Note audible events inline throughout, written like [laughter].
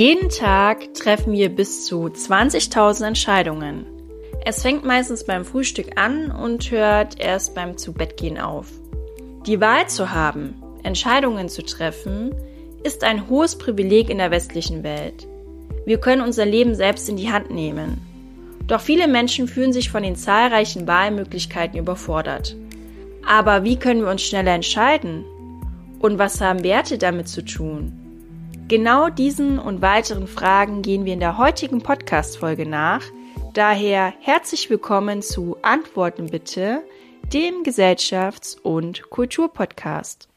Jeden Tag treffen wir bis zu 20.000 Entscheidungen. Es fängt meistens beim Frühstück an und hört erst beim Zubettgehen auf. Die Wahl zu haben, Entscheidungen zu treffen, ist ein hohes Privileg in der westlichen Welt. Wir können unser Leben selbst in die Hand nehmen. Doch viele Menschen fühlen sich von den zahlreichen Wahlmöglichkeiten überfordert. Aber wie können wir uns schneller entscheiden? Und was haben Werte damit zu tun? Genau diesen und weiteren Fragen gehen wir in der heutigen Podcast-Folge nach. Daher herzlich willkommen zu Antworten bitte, dem Gesellschafts- und Kulturpodcast.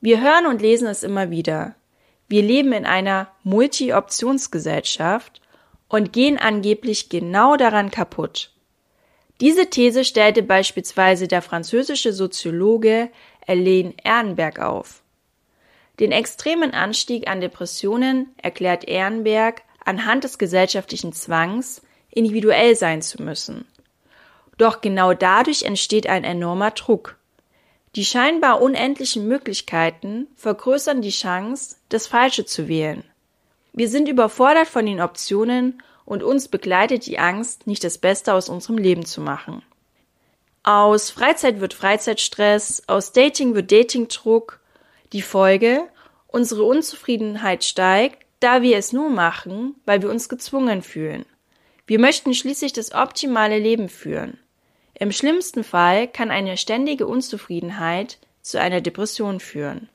Wir hören und lesen es immer wieder. Wir leben in einer Multi-Optionsgesellschaft und gehen angeblich genau daran kaputt. Diese These stellte beispielsweise der französische Soziologe Alain Ehrenberg auf. Den extremen Anstieg an Depressionen erklärt Ehrenberg anhand des gesellschaftlichen Zwangs, individuell sein zu müssen. Doch genau dadurch entsteht ein enormer Druck. Die scheinbar unendlichen Möglichkeiten vergrößern die Chance, das Falsche zu wählen. Wir sind überfordert von den Optionen und uns begleitet die Angst, nicht das Beste aus unserem Leben zu machen. Aus Freizeit wird Freizeitstress, aus Dating wird Datingdruck, die Folge, unsere Unzufriedenheit steigt, da wir es nur machen, weil wir uns gezwungen fühlen. Wir möchten schließlich das optimale Leben führen. Im schlimmsten Fall kann eine ständige Unzufriedenheit zu einer Depression führen.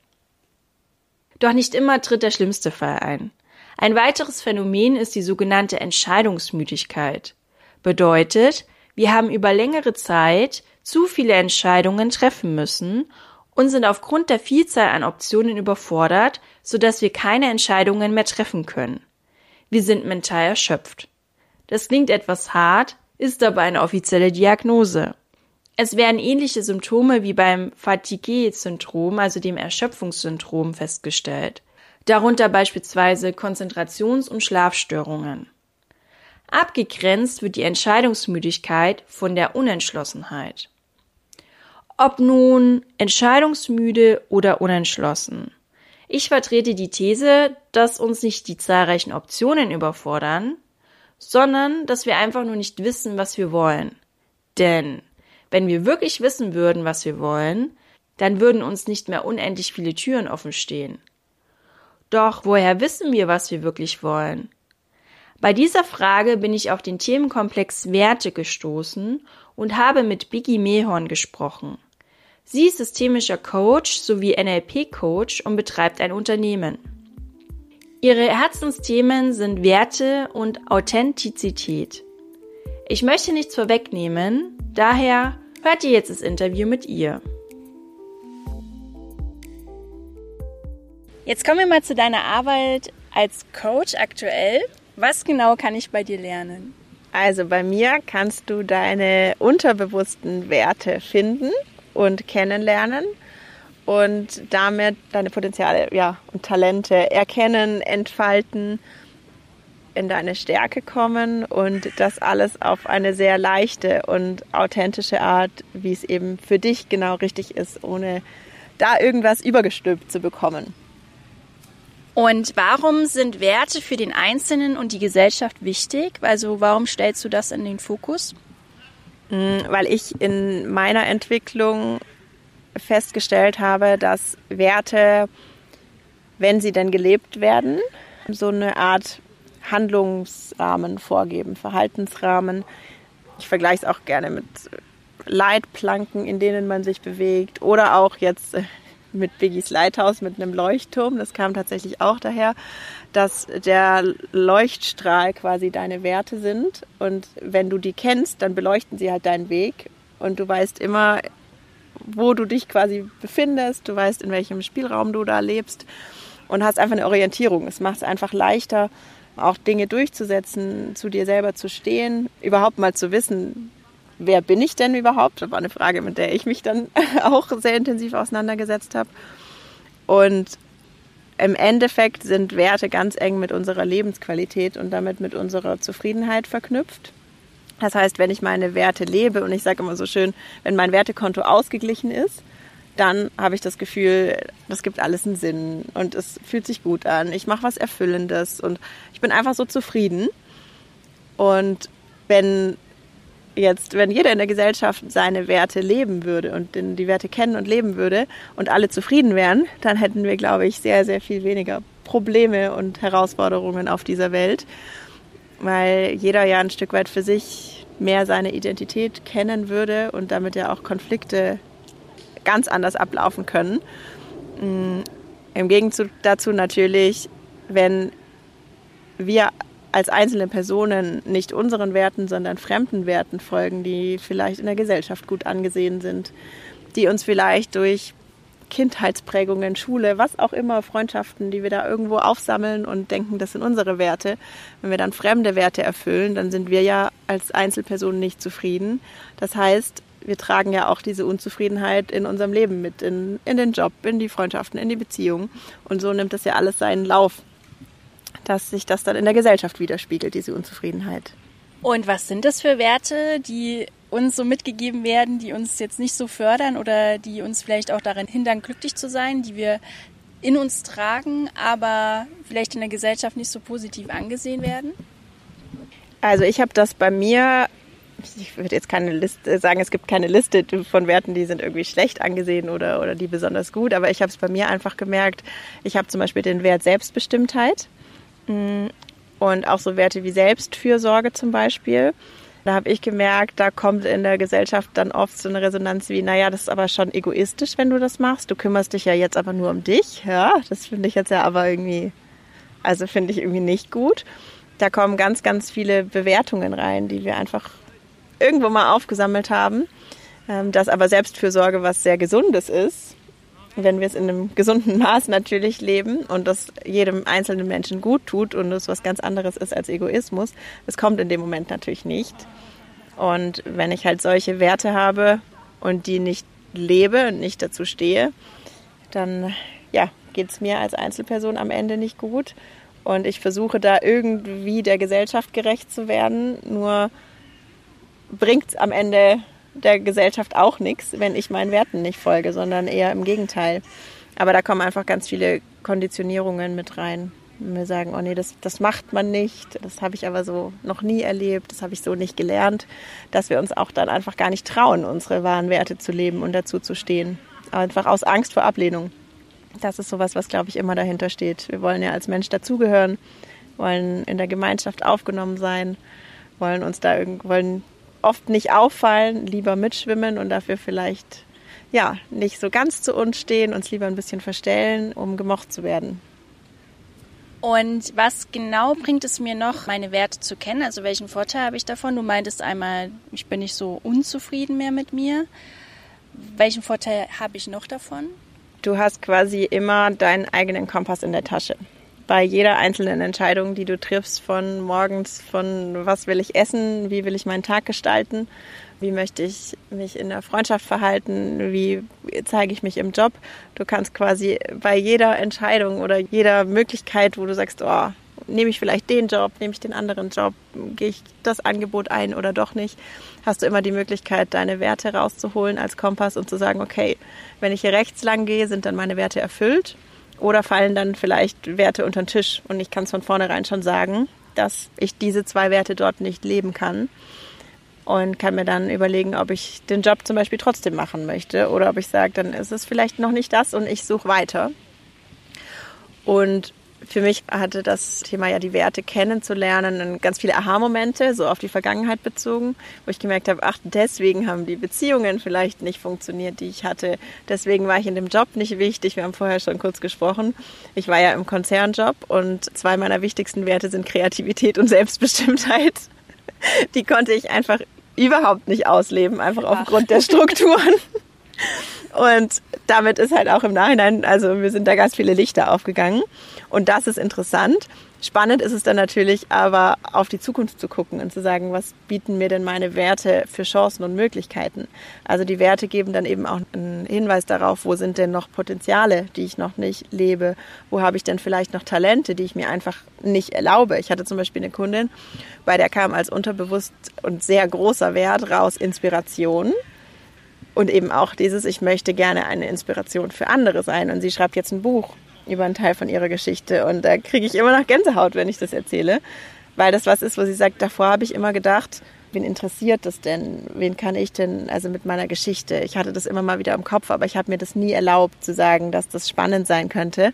Doch nicht immer tritt der schlimmste Fall ein. Ein weiteres Phänomen ist die sogenannte Entscheidungsmüdigkeit. Bedeutet, wir haben über längere Zeit zu viele Entscheidungen treffen müssen und sind aufgrund der Vielzahl an Optionen überfordert, sodass wir keine Entscheidungen mehr treffen können. Wir sind mental erschöpft. Das klingt etwas hart, ist aber eine offizielle Diagnose. Es werden ähnliche Symptome wie beim Fatigue-Syndrom, also dem Erschöpfungssyndrom, festgestellt. Darunter beispielsweise Konzentrations- und Schlafstörungen. Abgegrenzt wird die Entscheidungsmüdigkeit von der Unentschlossenheit. Ob nun entscheidungsmüde oder unentschlossen. Ich vertrete die These, dass uns nicht die zahlreichen Optionen überfordern, sondern dass wir einfach nur nicht wissen, was wir wollen. Denn wenn wir wirklich wissen würden, was wir wollen, dann würden uns nicht mehr unendlich viele Türen offen stehen. Doch woher wissen wir, was wir wirklich wollen? Bei dieser Frage bin ich auf den Themenkomplex Werte gestoßen und habe mit Biggie Mehorn gesprochen. Sie ist systemischer Coach sowie NLP-Coach und betreibt ein Unternehmen. Ihre Herzensthemen sind Werte und Authentizität. Ich möchte nichts vorwegnehmen, daher hört ihr jetzt das Interview mit ihr. Jetzt kommen wir mal zu deiner Arbeit als Coach aktuell. Was genau kann ich bei dir lernen? Also bei mir kannst du deine unterbewussten Werte finden und kennenlernen und damit deine Potenziale ja, und Talente erkennen, entfalten, in deine Stärke kommen und das alles auf eine sehr leichte und authentische Art, wie es eben für dich genau richtig ist, ohne da irgendwas übergestülpt zu bekommen. Und warum sind Werte für den Einzelnen und die Gesellschaft wichtig? Also warum stellst du das in den Fokus? Mm, weil ich in meiner Entwicklung festgestellt habe, dass Werte, wenn sie denn gelebt werden, so eine Art Handlungsrahmen vorgeben, Verhaltensrahmen. Ich vergleiche es auch gerne mit Leitplanken, in denen man sich bewegt oder auch jetzt mit Biggies Lighthouse mit einem Leuchtturm. Das kam tatsächlich auch daher, dass der Leuchtstrahl quasi deine Werte sind. Und wenn du die kennst, dann beleuchten sie halt deinen Weg. Und du weißt immer, wo du dich quasi befindest. Du weißt, in welchem Spielraum du da lebst. Und hast einfach eine Orientierung. Es macht es einfach leichter, auch Dinge durchzusetzen, zu dir selber zu stehen, überhaupt mal zu wissen, wer bin ich denn überhaupt? Das war eine Frage, mit der ich mich dann [laughs] auch sehr intensiv auseinandergesetzt habe. Und im Endeffekt sind Werte ganz eng mit unserer Lebensqualität und damit mit unserer Zufriedenheit verknüpft. Das heißt, wenn ich meine Werte lebe und ich sage immer so schön, wenn mein Wertekonto ausgeglichen ist, dann habe ich das Gefühl, das gibt alles einen Sinn und es fühlt sich gut an. Ich mache was Erfüllendes und ich bin einfach so zufrieden. Und wenn jetzt, wenn jeder in der Gesellschaft seine Werte leben würde und die Werte kennen und leben würde und alle zufrieden wären, dann hätten wir, glaube ich, sehr, sehr viel weniger Probleme und Herausforderungen auf dieser Welt, weil jeder ja ein Stück weit für sich mehr seine Identität kennen würde und damit ja auch Konflikte ganz anders ablaufen können. Mm, Im Gegenzug dazu natürlich, wenn wir als einzelne Personen nicht unseren Werten, sondern fremden Werten folgen, die vielleicht in der Gesellschaft gut angesehen sind, die uns vielleicht durch Kindheitsprägungen, Schule, was auch immer, Freundschaften, die wir da irgendwo aufsammeln und denken, das sind unsere Werte. Wenn wir dann fremde Werte erfüllen, dann sind wir ja als Einzelpersonen nicht zufrieden. Das heißt, wir tragen ja auch diese Unzufriedenheit in unserem Leben mit, in, in den Job, in die Freundschaften, in die Beziehungen. Und so nimmt das ja alles seinen Lauf dass sich das dann in der Gesellschaft widerspiegelt, diese Unzufriedenheit. Und was sind das für Werte, die uns so mitgegeben werden, die uns jetzt nicht so fördern oder die uns vielleicht auch daran hindern, glücklich zu sein, die wir in uns tragen, aber vielleicht in der Gesellschaft nicht so positiv angesehen werden? Also ich habe das bei mir, ich würde jetzt keine Liste sagen, es gibt keine Liste von Werten, die sind irgendwie schlecht angesehen oder, oder die besonders gut, aber ich habe es bei mir einfach gemerkt, ich habe zum Beispiel den Wert Selbstbestimmtheit. Und auch so Werte wie Selbstfürsorge zum Beispiel. Da habe ich gemerkt, da kommt in der Gesellschaft dann oft so eine Resonanz wie, naja, das ist aber schon egoistisch, wenn du das machst. Du kümmerst dich ja jetzt aber nur um dich. Ja, das finde ich jetzt ja aber irgendwie, also finde ich irgendwie nicht gut. Da kommen ganz, ganz viele Bewertungen rein, die wir einfach irgendwo mal aufgesammelt haben. Ähm, dass aber Selbstfürsorge was sehr Gesundes ist wenn wir es in einem gesunden Maß natürlich leben und das jedem einzelnen Menschen gut tut und es was ganz anderes ist als Egoismus, das kommt in dem Moment natürlich nicht. Und wenn ich halt solche Werte habe und die nicht lebe und nicht dazu stehe, dann ja, geht es mir als Einzelperson am Ende nicht gut. Und ich versuche da irgendwie der Gesellschaft gerecht zu werden. Nur bringt es am Ende der Gesellschaft auch nichts, wenn ich meinen Werten nicht folge, sondern eher im Gegenteil. Aber da kommen einfach ganz viele Konditionierungen mit rein. Und wir sagen, oh nee, das, das macht man nicht, das habe ich aber so noch nie erlebt, das habe ich so nicht gelernt, dass wir uns auch dann einfach gar nicht trauen, unsere wahren Werte zu leben und dazu zu stehen. Einfach aus Angst vor Ablehnung. Das ist sowas, was, glaube ich, immer dahinter steht. Wir wollen ja als Mensch dazugehören, wollen in der Gemeinschaft aufgenommen sein, wollen uns da wollen oft nicht auffallen, lieber mitschwimmen und dafür vielleicht ja nicht so ganz zu uns stehen, uns lieber ein bisschen verstellen, um gemocht zu werden. Und was genau bringt es mir noch, meine Werte zu kennen? Also welchen Vorteil habe ich davon? Du meintest einmal, ich bin nicht so unzufrieden mehr mit mir. Welchen Vorteil habe ich noch davon? Du hast quasi immer deinen eigenen Kompass in der Tasche bei jeder einzelnen Entscheidung, die du triffst, von morgens, von was will ich essen, wie will ich meinen Tag gestalten, wie möchte ich mich in der Freundschaft verhalten, wie zeige ich mich im Job. Du kannst quasi bei jeder Entscheidung oder jeder Möglichkeit, wo du sagst, oh, nehme ich vielleicht den Job, nehme ich den anderen Job, gehe ich das Angebot ein oder doch nicht, hast du immer die Möglichkeit, deine Werte rauszuholen als Kompass und zu sagen, okay, wenn ich hier rechts lang gehe, sind dann meine Werte erfüllt oder fallen dann vielleicht Werte unter den Tisch? Und ich kann es von vornherein schon sagen, dass ich diese zwei Werte dort nicht leben kann. Und kann mir dann überlegen, ob ich den Job zum Beispiel trotzdem machen möchte. Oder ob ich sage, dann ist es vielleicht noch nicht das und ich suche weiter. Und für mich hatte das Thema ja die Werte kennenzulernen ganz viele Aha-Momente, so auf die Vergangenheit bezogen, wo ich gemerkt habe, ach, deswegen haben die Beziehungen vielleicht nicht funktioniert, die ich hatte. Deswegen war ich in dem Job nicht wichtig. Wir haben vorher schon kurz gesprochen. Ich war ja im Konzernjob und zwei meiner wichtigsten Werte sind Kreativität und Selbstbestimmtheit. [laughs] Die konnte ich einfach überhaupt nicht ausleben, einfach ach. aufgrund der Strukturen. [laughs] Und damit ist halt auch im Nachhinein, also wir sind da ganz viele Lichter aufgegangen. Und das ist interessant. Spannend ist es dann natürlich aber auf die Zukunft zu gucken und zu sagen, was bieten mir denn meine Werte für Chancen und Möglichkeiten? Also die Werte geben dann eben auch einen Hinweis darauf, wo sind denn noch Potenziale, die ich noch nicht lebe? Wo habe ich denn vielleicht noch Talente, die ich mir einfach nicht erlaube? Ich hatte zum Beispiel eine Kundin, bei der kam als unterbewusst und sehr großer Wert raus Inspiration Und eben auch dieses, ich möchte gerne eine Inspiration für andere sein. Und sie schreibt jetzt ein Buch über einen Teil von ihrer Geschichte. Und da kriege ich immer noch Gänsehaut, wenn ich das erzähle. Weil das was ist, wo sie sagt, davor habe ich immer gedacht, wen interessiert das denn? Wen kann ich denn, also mit meiner Geschichte? Ich hatte das immer mal wieder im Kopf, aber ich habe mir das nie erlaubt zu sagen, dass das spannend sein könnte.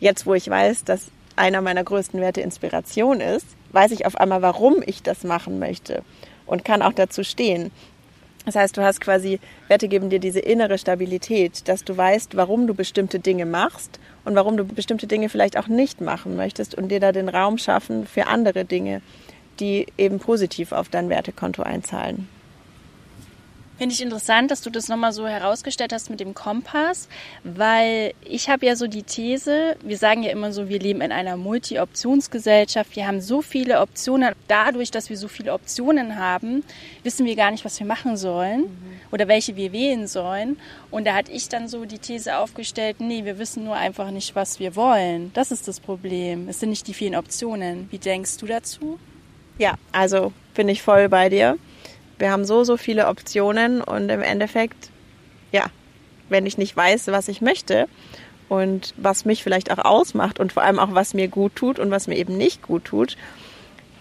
Jetzt, wo ich weiß, dass einer meiner größten Werte Inspiration ist, weiß ich auf einmal, warum ich das machen möchte und kann auch dazu stehen. Das heißt, du hast quasi, Werte geben dir diese innere Stabilität, dass du weißt, warum du bestimmte Dinge machst und warum du bestimmte Dinge vielleicht auch nicht machen möchtest und dir da den Raum schaffen für andere Dinge, die eben positiv auf dein Wertekonto einzahlen. Finde ich interessant, dass du das nochmal so herausgestellt hast mit dem Kompass, weil ich habe ja so die These, wir sagen ja immer so, wir leben in einer Multi-Optionsgesellschaft, wir haben so viele Optionen. Dadurch, dass wir so viele Optionen haben, wissen wir gar nicht, was wir machen sollen mhm. oder welche wir wählen sollen. Und da hatte ich dann so die These aufgestellt, nee, wir wissen nur einfach nicht, was wir wollen. Das ist das Problem. Es sind nicht die vielen Optionen. Wie denkst du dazu? Ja, also bin ich voll bei dir. Wir haben so, so viele Optionen und im Endeffekt, ja, wenn ich nicht weiß, was ich möchte und was mich vielleicht auch ausmacht und vor allem auch, was mir gut tut und was mir eben nicht gut tut,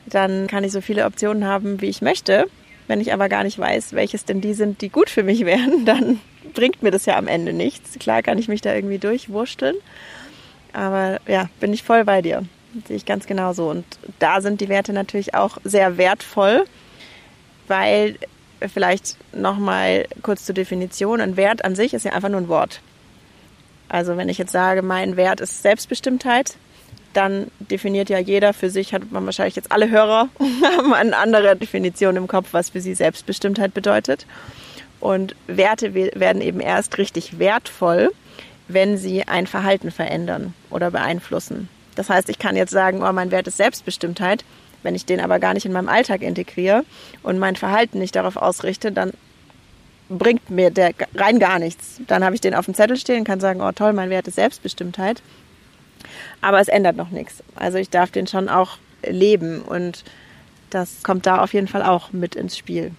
dann kann ich so viele Optionen haben, wie ich möchte. Wenn ich aber gar nicht weiß, welches denn die sind, die gut für mich wären, [laughs] dann bringt mir das ja am Ende nichts. Klar kann ich mich da irgendwie durchwursteln, aber ja, bin ich voll bei dir. sehe ich ganz genauso. Und da sind die Werte natürlich auch sehr wertvoll weil vielleicht nochmal kurz zur Definition, ein Wert an sich ist ja einfach nur ein Wort. Also wenn ich jetzt sage, mein Wert ist Selbstbestimmtheit, dann definiert ja jeder für sich, hat man wahrscheinlich jetzt alle Hörer, [laughs] haben eine andere Definition im Kopf, was für sie Selbstbestimmtheit bedeutet. Und Werte werden eben erst richtig wertvoll, wenn sie ein Verhalten verändern oder beeinflussen. Das heißt, ich kann jetzt sagen, oh, mein Wert ist Selbstbestimmtheit, wenn ich den aber gar nicht in meinem Alltag integriere und mein Verhalten nicht darauf ausrichte, dann bringt mir der rein gar nichts. Dann habe ich den auf dem Zettel stehen, kann sagen, oh toll, mein Wert ist Selbstbestimmtheit. Aber es ändert noch nichts. Also ich darf den schon auch leben und das kommt da auf jeden Fall auch mit ins Spiel.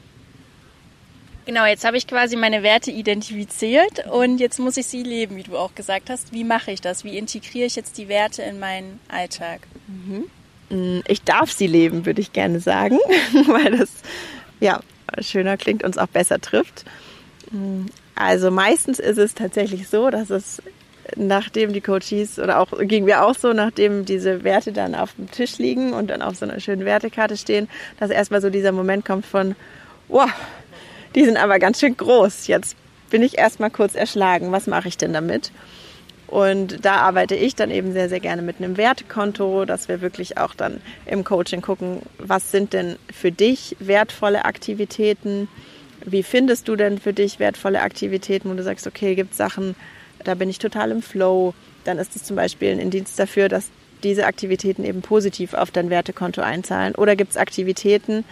Genau, jetzt habe ich quasi meine Werte identifiziert und jetzt muss ich sie leben, wie du auch gesagt hast. Wie mache ich das? Wie integriere ich jetzt die Werte in meinen Alltag? Mhm. Mm, ich darf sie leben, würde ich gerne sagen, [laughs] weil das ja schöner klingt, uns auch besser trifft. Mm, also meistens ist es tatsächlich so, dass es nachdem die Coaches oder auch ging wir auch so, nachdem diese Werte dann auf dem Tisch liegen und dann auf so einer schönen Wertekarte stehen, dass erstmal so dieser Moment kommt von, wow, die sind aber ganz schön groß. Jetzt bin ich erstmal kurz erschlagen. Was mache ich denn damit? Und da arbeite ich dann eben sehr, sehr gerne mit einem Wertekonto, dass wir wirklich auch dann im Coaching gucken, was sind denn für dich wertvolle Aktivitäten? Wie findest du denn für dich wertvolle Aktivitäten, wo du sagst, okay, gibt Sachen, da bin ich total im Flow. Dann ist es zum Beispiel ein Indienst dafür, dass diese Aktivitäten eben positiv auf dein Wertekonto einzahlen. Oder gibt es Aktivitäten,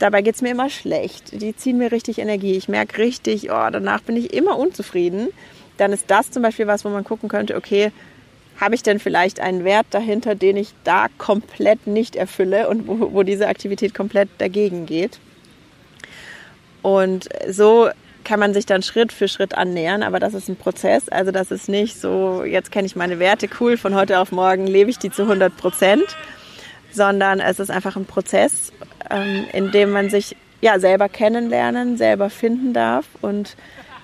dabei geht es mir immer schlecht. Die ziehen mir richtig Energie. Ich merke richtig, oh, danach bin ich immer unzufrieden dann ist das zum Beispiel was, wo man gucken könnte, okay, habe ich denn vielleicht einen Wert dahinter, den ich da komplett nicht erfülle und wo, wo diese Aktivität komplett dagegen geht. Und so kann man sich dann Schritt für Schritt annähern, aber das ist ein Prozess. Also das ist nicht so, jetzt kenne ich meine Werte, cool, von heute auf morgen lebe ich die zu 100 Prozent, sondern es ist einfach ein Prozess, ähm, in dem man sich ja selber kennenlernen, selber finden darf und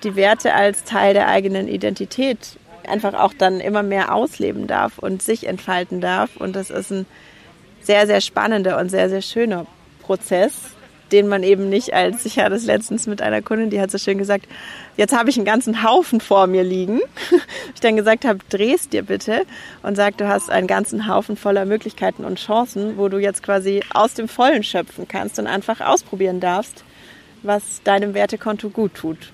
die Werte als Teil der eigenen Identität einfach auch dann immer mehr ausleben darf und sich entfalten darf. Und das ist ein sehr, sehr spannender und sehr, sehr schöner Prozess, den man eben nicht als, ich hatte es letztens mit einer Kundin, die hat so schön gesagt, jetzt habe ich einen ganzen Haufen vor mir liegen. [laughs] ich dann gesagt habe, drehst dir bitte und sag, du hast einen ganzen Haufen voller Möglichkeiten und Chancen, wo du jetzt quasi aus dem Vollen schöpfen kannst und einfach ausprobieren darfst, was deinem Wertekonto gut tut.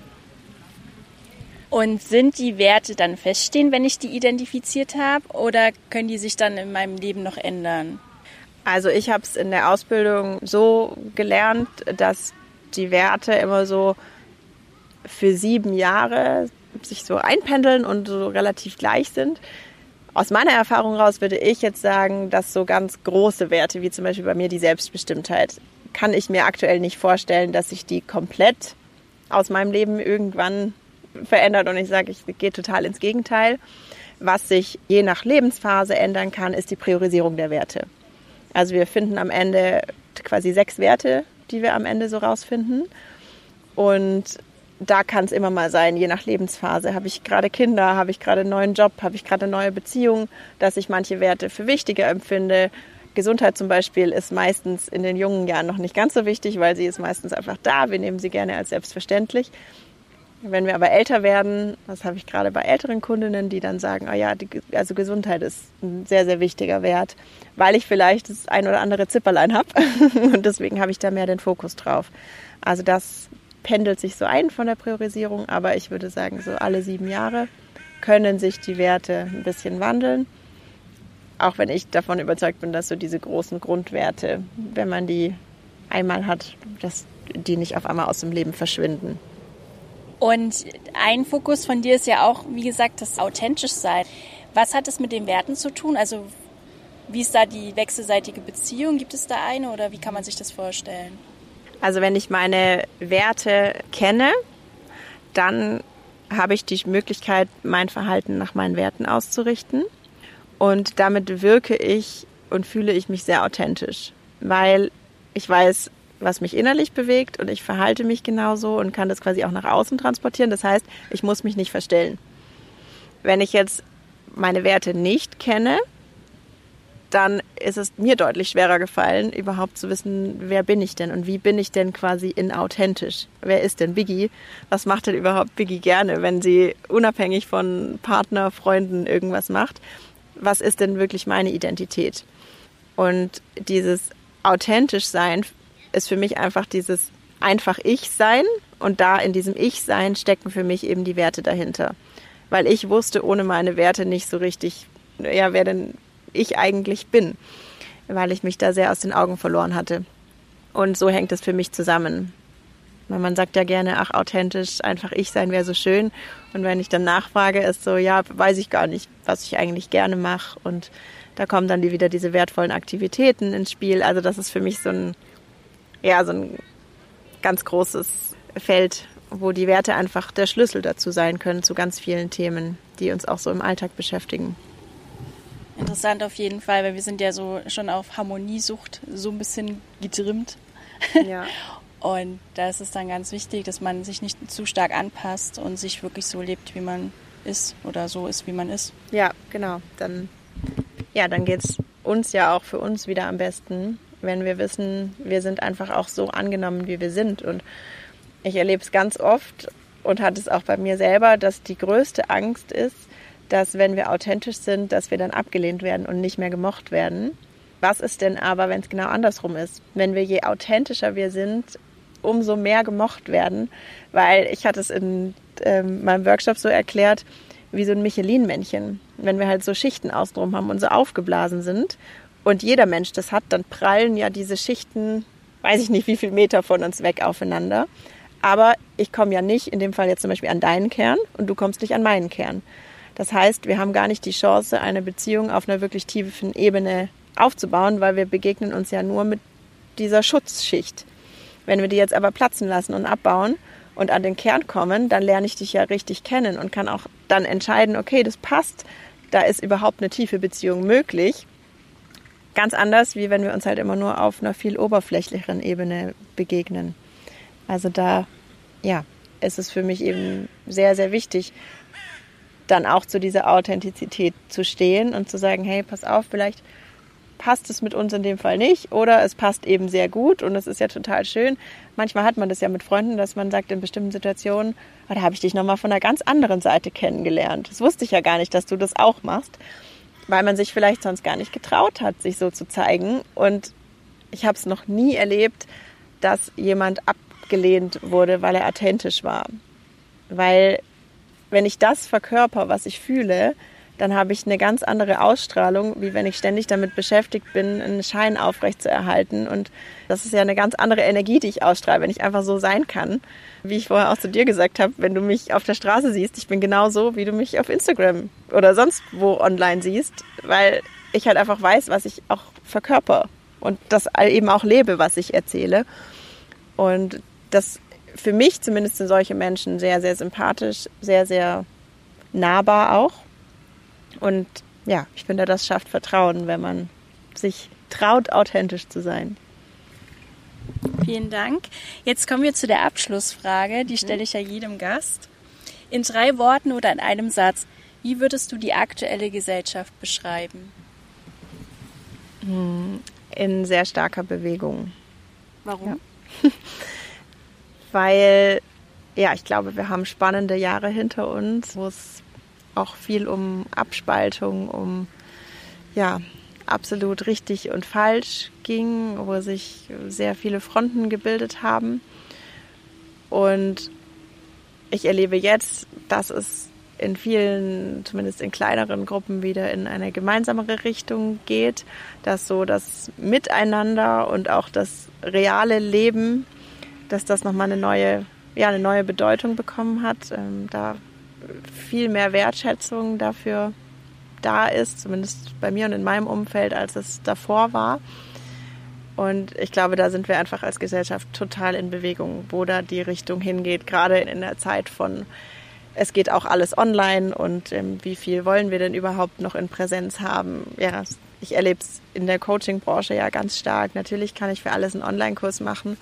Und sind die Werte dann feststehen, wenn ich die identifiziert habe, oder können die sich dann in meinem Leben noch ändern? Also ich habe es in der Ausbildung so gelernt, dass die Werte immer so für sieben Jahre sich so einpendeln und so relativ gleich sind. Aus meiner Erfahrung raus würde ich jetzt sagen, dass so ganz große Werte, wie zum Beispiel bei mir die Selbstbestimmtheit, kann ich mir aktuell nicht vorstellen, dass sich die komplett aus meinem Leben irgendwann verändert und ich sage, ich gehe total ins Gegenteil. Was sich je nach Lebensphase ändern kann, ist die Priorisierung der Werte. Also wir finden am Ende quasi sechs Werte, die wir am Ende so rausfinden. Und da kann es immer mal sein, je nach Lebensphase. Habe ich gerade Kinder, habe ich gerade einen neuen Job, habe ich gerade eine neue Beziehung, dass ich manche Werte für wichtiger empfinde. Gesundheit zum Beispiel ist meistens in den jungen Jahren noch nicht ganz so wichtig, weil sie ist meistens einfach da. Wir nehmen sie gerne als selbstverständlich. Wenn wir aber älter werden, das habe ich gerade bei älteren Kundinnen, die dann sagen, oh ja, die, also Gesundheit ist ein sehr, sehr wichtiger Wert, weil ich vielleicht das ein oder andere Zipperlein habe [laughs] und deswegen habe ich da mehr den Fokus drauf. Also das pendelt sich so ein von der Priorisierung, aber ich würde sagen, so alle sieben Jahre können sich die Werte ein bisschen wandeln. Auch wenn ich davon überzeugt bin, dass so diese großen Grundwerte, wenn man die einmal hat, dass die nicht auf einmal aus dem Leben verschwinden. Und ein Fokus von dir ist ja auch, wie gesagt, das authentisch sein. Was hat es mit den Werten zu tun? Also wie ist da die wechselseitige Beziehung? Gibt es da eine oder wie kann man sich das vorstellen? Also wenn ich meine Werte kenne, dann habe ich die Möglichkeit, mein Verhalten nach meinen Werten auszurichten. Und damit wirke ich und fühle ich mich sehr authentisch, weil ich weiß, was mich innerlich bewegt und ich verhalte mich genauso und kann das quasi auch nach außen transportieren. Das heißt, ich muss mich nicht verstellen. Wenn ich jetzt meine Werte nicht kenne, dann ist es mir deutlich schwerer gefallen, überhaupt zu wissen, wer bin ich denn und wie bin ich denn quasi inauthentisch? Wer ist denn Biggie? Was macht denn überhaupt Biggie gerne, wenn sie unabhängig von Partner, Freunden irgendwas macht? Was ist denn wirklich meine Identität? Und dieses authentisch sein ist für mich einfach dieses einfach Ich sein und da in diesem Ich sein stecken für mich eben die Werte dahinter. Weil ich wusste ohne meine Werte nicht so richtig, ja, wer denn ich eigentlich bin, weil ich mich da sehr aus den Augen verloren hatte. Und so hängt es für mich zusammen. Man sagt ja gerne, ach, authentisch, einfach ich sein wäre so schön. Und wenn ich dann nachfrage, ist so, ja, weiß ich gar nicht, was ich eigentlich gerne mache. Und da kommen dann wieder diese wertvollen Aktivitäten ins Spiel. Also das ist für mich so ein, ja, so ein ganz großes Feld, wo die Werte einfach der Schlüssel dazu sein können, zu ganz vielen Themen, die uns auch so im Alltag beschäftigen. Interessant auf jeden Fall, weil wir sind ja so schon auf Harmoniesucht so ein bisschen getrimmt. Ja. [laughs] Und da ist es dann ganz wichtig, dass man sich nicht zu stark anpasst und sich wirklich so lebt, wie man ist oder so ist, wie man ist. Ja, genau. Dann, ja, dann geht es uns ja auch für uns wieder am besten, wenn wir wissen, wir sind einfach auch so angenommen, wie wir sind. Und ich erlebe es ganz oft und hatte es auch bei mir selber, dass die größte Angst ist, dass wenn wir authentisch sind, dass wir dann abgelehnt werden und nicht mehr gemocht werden. Was ist denn aber, wenn es genau andersrum ist? Wenn wir je authentischer wir sind, umso mehr gemocht werden, weil ich hatte es in ähm, meinem Workshop so erklärt, wie so ein Michelin-Männchen. Wenn wir halt so Schichten außenrum haben und so aufgeblasen sind und jeder Mensch das hat, dann prallen ja diese Schichten, weiß ich nicht wie viel Meter von uns weg aufeinander. Aber ich komme ja nicht, in dem Fall jetzt zum Beispiel an deinen Kern und du kommst nicht an meinen Kern. Das heißt, wir haben gar nicht die Chance, eine Beziehung auf einer wirklich tiefen Ebene aufzubauen, weil wir begegnen uns ja nur mit dieser Schutzschicht. Wenn wir die jetzt aber platzen lassen und abbauen und an den Kern kommen, dann lerne ich dich ja richtig kennen und kann auch dann entscheiden, okay, das passt, da ist überhaupt eine tiefe Beziehung möglich. Ganz anders, wie wenn wir uns halt immer nur auf einer viel oberflächlicheren Ebene begegnen. Also da, ja, ist es für mich eben sehr, sehr wichtig, dann auch zu dieser Authentizität zu stehen und zu sagen, hey, pass auf, vielleicht passt es mit uns in dem Fall nicht oder es passt eben sehr gut und es ist ja total schön. Manchmal hat man das ja mit Freunden, dass man sagt in bestimmten Situationen, oh, da habe ich dich nochmal von einer ganz anderen Seite kennengelernt. Das wusste ich ja gar nicht, dass du das auch machst, weil man sich vielleicht sonst gar nicht getraut hat, sich so zu zeigen. Und ich habe es noch nie erlebt, dass jemand abgelehnt wurde, weil er authentisch war. Weil wenn ich das verkörper, was ich fühle, dann habe ich eine ganz andere Ausstrahlung, wie wenn ich ständig damit beschäftigt bin, einen Schein aufrecht zu erhalten. Und das ist ja eine ganz andere Energie, die ich ausstrahle, wenn ich einfach so sein kann. Wie ich vorher auch zu dir gesagt habe, wenn du mich auf der Straße siehst, ich bin genau so, wie du mich auf Instagram oder sonst wo online siehst, weil ich halt einfach weiß, was ich auch verkörper und das eben auch lebe, was ich erzähle. Und das für mich zumindest sind solche Menschen sehr, sehr sympathisch, sehr, sehr nahbar auch. Und ja, ich finde, das schafft Vertrauen, wenn man sich traut, authentisch zu sein. Vielen Dank. Jetzt kommen wir zu der Abschlussfrage. Die stelle ich ja jedem Gast. In drei Worten oder in einem Satz, wie würdest du die aktuelle Gesellschaft beschreiben? Hm, in sehr starker Bewegung. Warum? Ja. [laughs] Weil, ja, ich glaube, wir haben spannende Jahre hinter uns, wo es auch viel um Abspaltung, um ja, absolut richtig und falsch ging, wo sich sehr viele Fronten gebildet haben. Und ich erlebe jetzt, dass es in vielen, zumindest in kleineren Gruppen wieder in eine gemeinsamere Richtung geht, dass so das Miteinander und auch das reale Leben, dass das nochmal eine neue, ja, eine neue Bedeutung bekommen hat, ähm, da viel mehr Wertschätzung dafür da ist, zumindest bei mir und in meinem Umfeld, als es davor war. Und ich glaube, da sind wir einfach als Gesellschaft total in Bewegung, wo da die Richtung hingeht, gerade in der Zeit von, es geht auch alles online und ähm, wie viel wollen wir denn überhaupt noch in Präsenz haben? Ja, ich erlebe es in der Coaching-Branche ja ganz stark. Natürlich kann ich für alles einen Online-Kurs machen,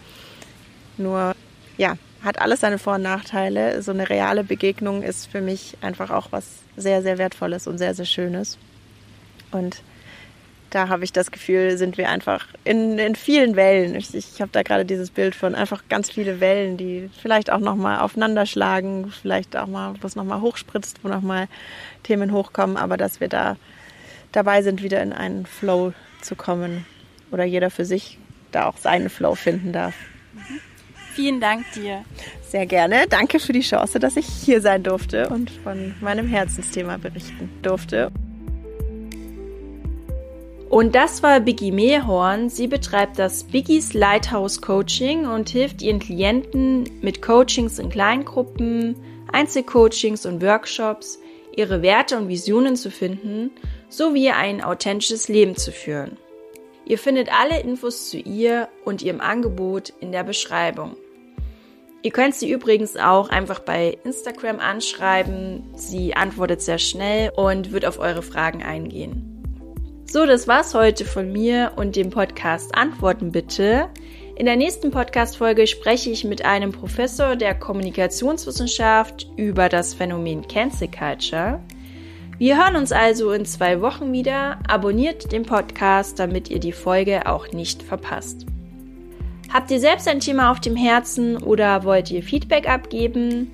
nur ja, hat alles seine Vor- und Nachteile. So eine reale Begegnung ist für mich einfach auch was sehr, sehr Wertvolles und sehr, sehr Schönes. Und da habe ich das Gefühl, sind wir einfach in, in vielen Wellen. Ich, ich habe da gerade dieses Bild von einfach ganz viele Wellen, die vielleicht auch nochmal aufeinander schlagen, vielleicht auch mal, wo es nochmal hochspritzt, wo nochmal Themen hochkommen, aber dass wir da dabei sind, wieder in einen Flow zu kommen oder jeder für sich da auch seinen Flow finden darf. Vielen Dank dir. Sehr gerne. Danke für die Chance, dass ich hier sein durfte und von meinem Herzensthema berichten durfte. Und das war Biggie Mehorn. Sie betreibt das Biggies Lighthouse Coaching und hilft ihren Klienten mit Coachings in Kleingruppen, Einzelcoachings und Workshops, ihre Werte und Visionen zu finden, sowie ein authentisches Leben zu führen. Ihr findet alle Infos zu ihr und ihrem Angebot in der Beschreibung. Ihr könnt sie übrigens auch einfach bei Instagram anschreiben. Sie antwortet sehr schnell und wird auf eure Fragen eingehen. So, das war's heute von mir und dem Podcast Antworten bitte. In der nächsten Podcast-Folge spreche ich mit einem Professor der Kommunikationswissenschaft über das Phänomen Cancel Culture. Wir hören uns also in zwei Wochen wieder. Abonniert den Podcast, damit ihr die Folge auch nicht verpasst. Habt ihr selbst ein Thema auf dem Herzen oder wollt ihr Feedback abgeben?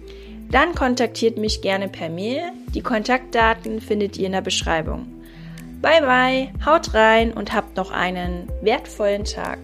Dann kontaktiert mich gerne per Mail. Die Kontaktdaten findet ihr in der Beschreibung. Bye bye, haut rein und habt noch einen wertvollen Tag.